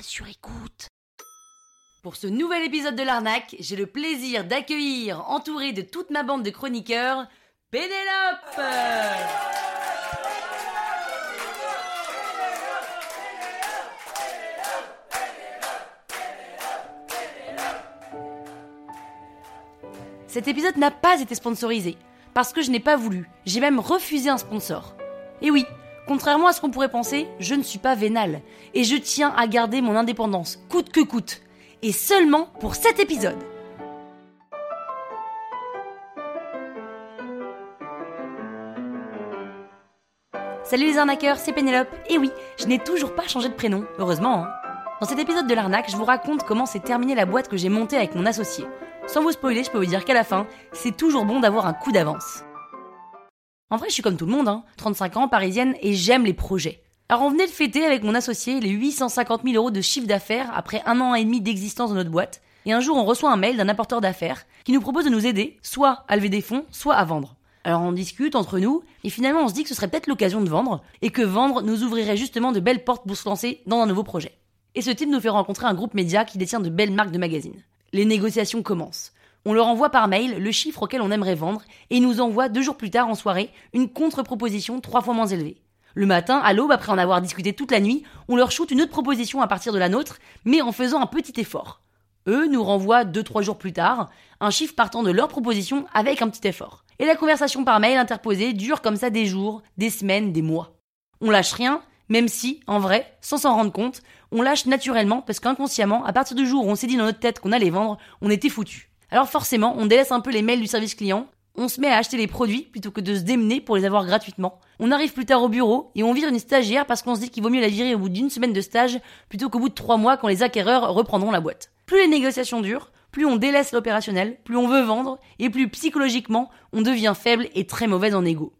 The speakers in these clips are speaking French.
sur écoute. Pour ce nouvel épisode de l'arnaque, j'ai le plaisir d'accueillir, entouré de toute ma bande de chroniqueurs, Pénélope Cet épisode n'a pas été sponsorisé, parce que je n'ai pas voulu, j'ai même refusé un sponsor. Et oui, contrairement à ce qu'on pourrait penser, je ne suis pas vénale, et je tiens à garder mon indépendance, coûte que coûte, et seulement pour cet épisode. Salut les arnaqueurs, c'est Pénélope, et oui, je n'ai toujours pas changé de prénom, heureusement. Hein. Dans cet épisode de l'arnaque, je vous raconte comment s'est terminée la boîte que j'ai montée avec mon associé. Sans vous spoiler, je peux vous dire qu'à la fin, c'est toujours bon d'avoir un coup d'avance. En vrai, je suis comme tout le monde, hein, 35 ans, parisienne, et j'aime les projets. Alors on venait de fêter avec mon associé les 850 000 euros de chiffre d'affaires après un an et demi d'existence de notre boîte, et un jour on reçoit un mail d'un apporteur d'affaires qui nous propose de nous aider, soit à lever des fonds, soit à vendre. Alors on discute entre nous, et finalement on se dit que ce serait peut-être l'occasion de vendre, et que vendre nous ouvrirait justement de belles portes pour se lancer dans un nouveau projet. Et ce type nous fait rencontrer un groupe média qui détient de belles marques de magazines. Les négociations commencent. On leur envoie par mail le chiffre auquel on aimerait vendre et ils nous envoient deux jours plus tard en soirée une contre-proposition trois fois moins élevée. Le matin, à l'aube, après en avoir discuté toute la nuit, on leur shoot une autre proposition à partir de la nôtre, mais en faisant un petit effort. Eux nous renvoient deux trois jours plus tard un chiffre partant de leur proposition avec un petit effort. Et la conversation par mail interposée dure comme ça des jours, des semaines, des mois. On lâche rien, même si, en vrai, sans s'en rendre compte, on lâche naturellement parce qu'inconsciemment, à partir du jour où on s'est dit dans notre tête qu'on allait vendre, on était foutu. Alors forcément, on délaisse un peu les mails du service client, on se met à acheter les produits plutôt que de se démener pour les avoir gratuitement. On arrive plus tard au bureau et on vire une stagiaire parce qu'on se dit qu'il vaut mieux la virer au bout d'une semaine de stage plutôt qu'au bout de trois mois quand les acquéreurs reprendront la boîte. Plus les négociations durent, plus on délaisse l'opérationnel, plus on veut vendre et plus psychologiquement on devient faible et très mauvaise en égo.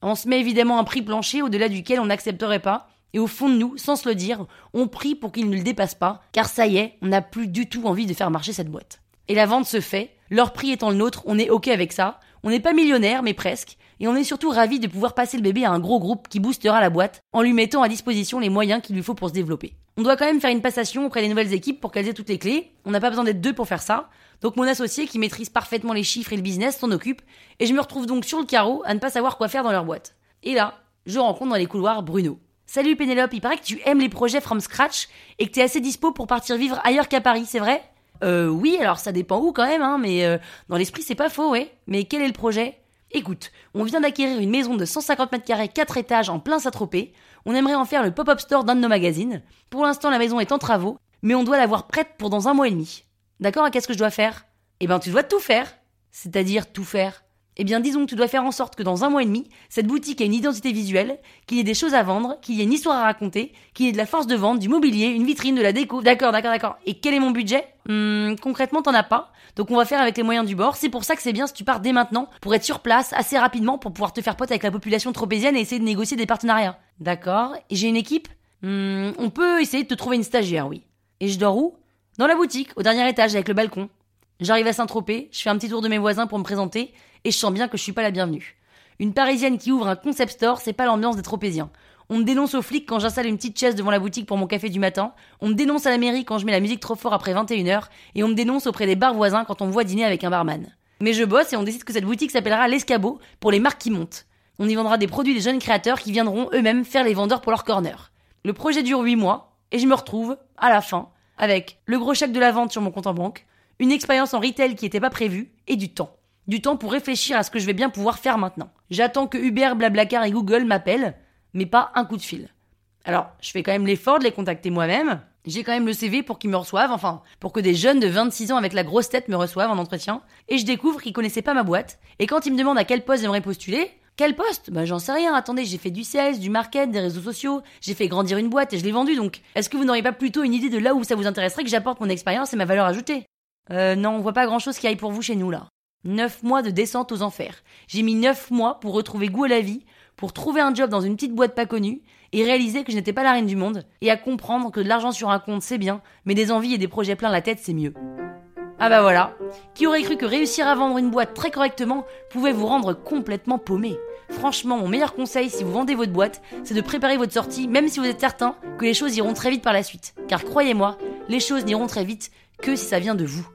On se met évidemment un prix plancher au-delà duquel on n'accepterait pas et au fond de nous, sans se le dire, on prie pour qu'il ne le dépasse pas, car ça y est, on n'a plus du tout envie de faire marcher cette boîte. Et la vente se fait, leur prix étant le nôtre, on est ok avec ça, on n'est pas millionnaire, mais presque, et on est surtout ravis de pouvoir passer le bébé à un gros groupe qui boostera la boîte, en lui mettant à disposition les moyens qu'il lui faut pour se développer. On doit quand même faire une passation auprès des nouvelles équipes pour qu'elles aient toutes les clés, on n'a pas besoin d'être deux pour faire ça, donc mon associé qui maîtrise parfaitement les chiffres et le business s'en occupe, et je me retrouve donc sur le carreau à ne pas savoir quoi faire dans leur boîte. Et là, je rencontre dans les couloirs Bruno. Salut Pénélope, il paraît que tu aimes les projets from scratch et que t'es assez dispo pour partir vivre ailleurs qu'à Paris, c'est vrai? Euh oui, alors ça dépend où quand même, hein, mais euh, dans l'esprit c'est pas faux, ouais. Mais quel est le projet? Écoute, on vient d'acquérir une maison de 150 mètres carrés, 4 étages en plein Saint-Tropez. On aimerait en faire le pop-up store d'un de nos magazines. Pour l'instant, la maison est en travaux, mais on doit l'avoir prête pour dans un mois et demi. D'accord Qu'est-ce que je dois faire? Eh ben, tu dois tout faire. C'est-à-dire tout faire. Eh bien, disons que tu dois faire en sorte que dans un mois et demi, cette boutique ait une identité visuelle, qu'il y ait des choses à vendre, qu'il y ait une histoire à raconter, qu'il y ait de la force de vente, du mobilier, une vitrine, de la déco. D'accord, d'accord, d'accord. Et quel est mon budget? Hum, Concrètement, t'en as pas. Donc on va faire avec les moyens du bord. C'est pour ça que c'est bien si tu pars dès maintenant, pour être sur place assez rapidement, pour pouvoir te faire pote avec la population tropézienne et essayer de négocier des partenariats. D'accord. Et j'ai une équipe? Hum, On peut essayer de te trouver une stagiaire, oui. Et je dors où? Dans la boutique, au dernier étage, avec le balcon. J'arrive à Saint-Tropez, je fais un petit tour de mes voisins pour me présenter, et je sens bien que je suis pas la bienvenue. Une parisienne qui ouvre un concept store, c'est pas l'ambiance des tropéziens. On me dénonce aux flics quand j'installe une petite chaise devant la boutique pour mon café du matin, on me dénonce à la mairie quand je mets la musique trop fort après 21h, et on me dénonce auprès des bars voisins quand on me voit dîner avec un barman. Mais je bosse et on décide que cette boutique s'appellera l'escabeau pour les marques qui montent. On y vendra des produits des jeunes créateurs qui viendront eux-mêmes faire les vendeurs pour leur corner. Le projet dure 8 mois, et je me retrouve, à la fin, avec le gros chèque de la vente sur mon compte en banque, une expérience en retail qui n'était pas prévue, et du temps. Du temps pour réfléchir à ce que je vais bien pouvoir faire maintenant. J'attends que Uber, Blablacar et Google m'appellent, mais pas un coup de fil. Alors, je fais quand même l'effort de les contacter moi-même. J'ai quand même le CV pour qu'ils me reçoivent, enfin, pour que des jeunes de 26 ans avec la grosse tête me reçoivent en entretien. Et je découvre qu'ils connaissaient pas ma boîte. Et quand ils me demandent à quel poste j'aimerais postuler, quel poste? Bah j'en sais rien, attendez, j'ai fait du sales, du market, des réseaux sociaux, j'ai fait grandir une boîte et je l'ai vendue donc. Est-ce que vous n'auriez pas plutôt une idée de là où ça vous intéresserait que j'apporte mon expérience et ma valeur ajoutée? Euh non, on voit pas grand chose qui aille pour vous chez nous là. Neuf mois de descente aux enfers. J'ai mis neuf mois pour retrouver goût à la vie, pour trouver un job dans une petite boîte pas connue, et réaliser que je n'étais pas la reine du monde, et à comprendre que de l'argent sur un compte c'est bien, mais des envies et des projets plein la tête c'est mieux. Ah bah voilà. Qui aurait cru que réussir à vendre une boîte très correctement pouvait vous rendre complètement paumé? Franchement, mon meilleur conseil si vous vendez votre boîte, c'est de préparer votre sortie, même si vous êtes certain que les choses iront très vite par la suite. Car croyez-moi, les choses n'iront très vite que si ça vient de vous.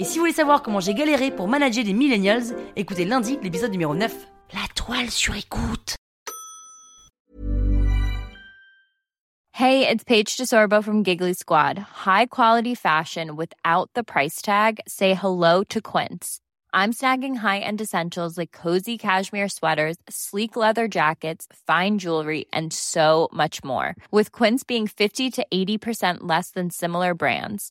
Et si vous voulez savoir comment j'ai galéré pour manager des millennials, écoutez lundi l'épisode numéro 9. La toile sur écoute. Hey, it's Paige DeSorbo from Giggly Squad. High quality fashion without the price tag. Say hello to Quince. I'm snagging high-end essentials like cozy cashmere sweaters, sleek leather jackets, fine jewelry, and so much more. With Quince being 50 to 80% less than similar brands.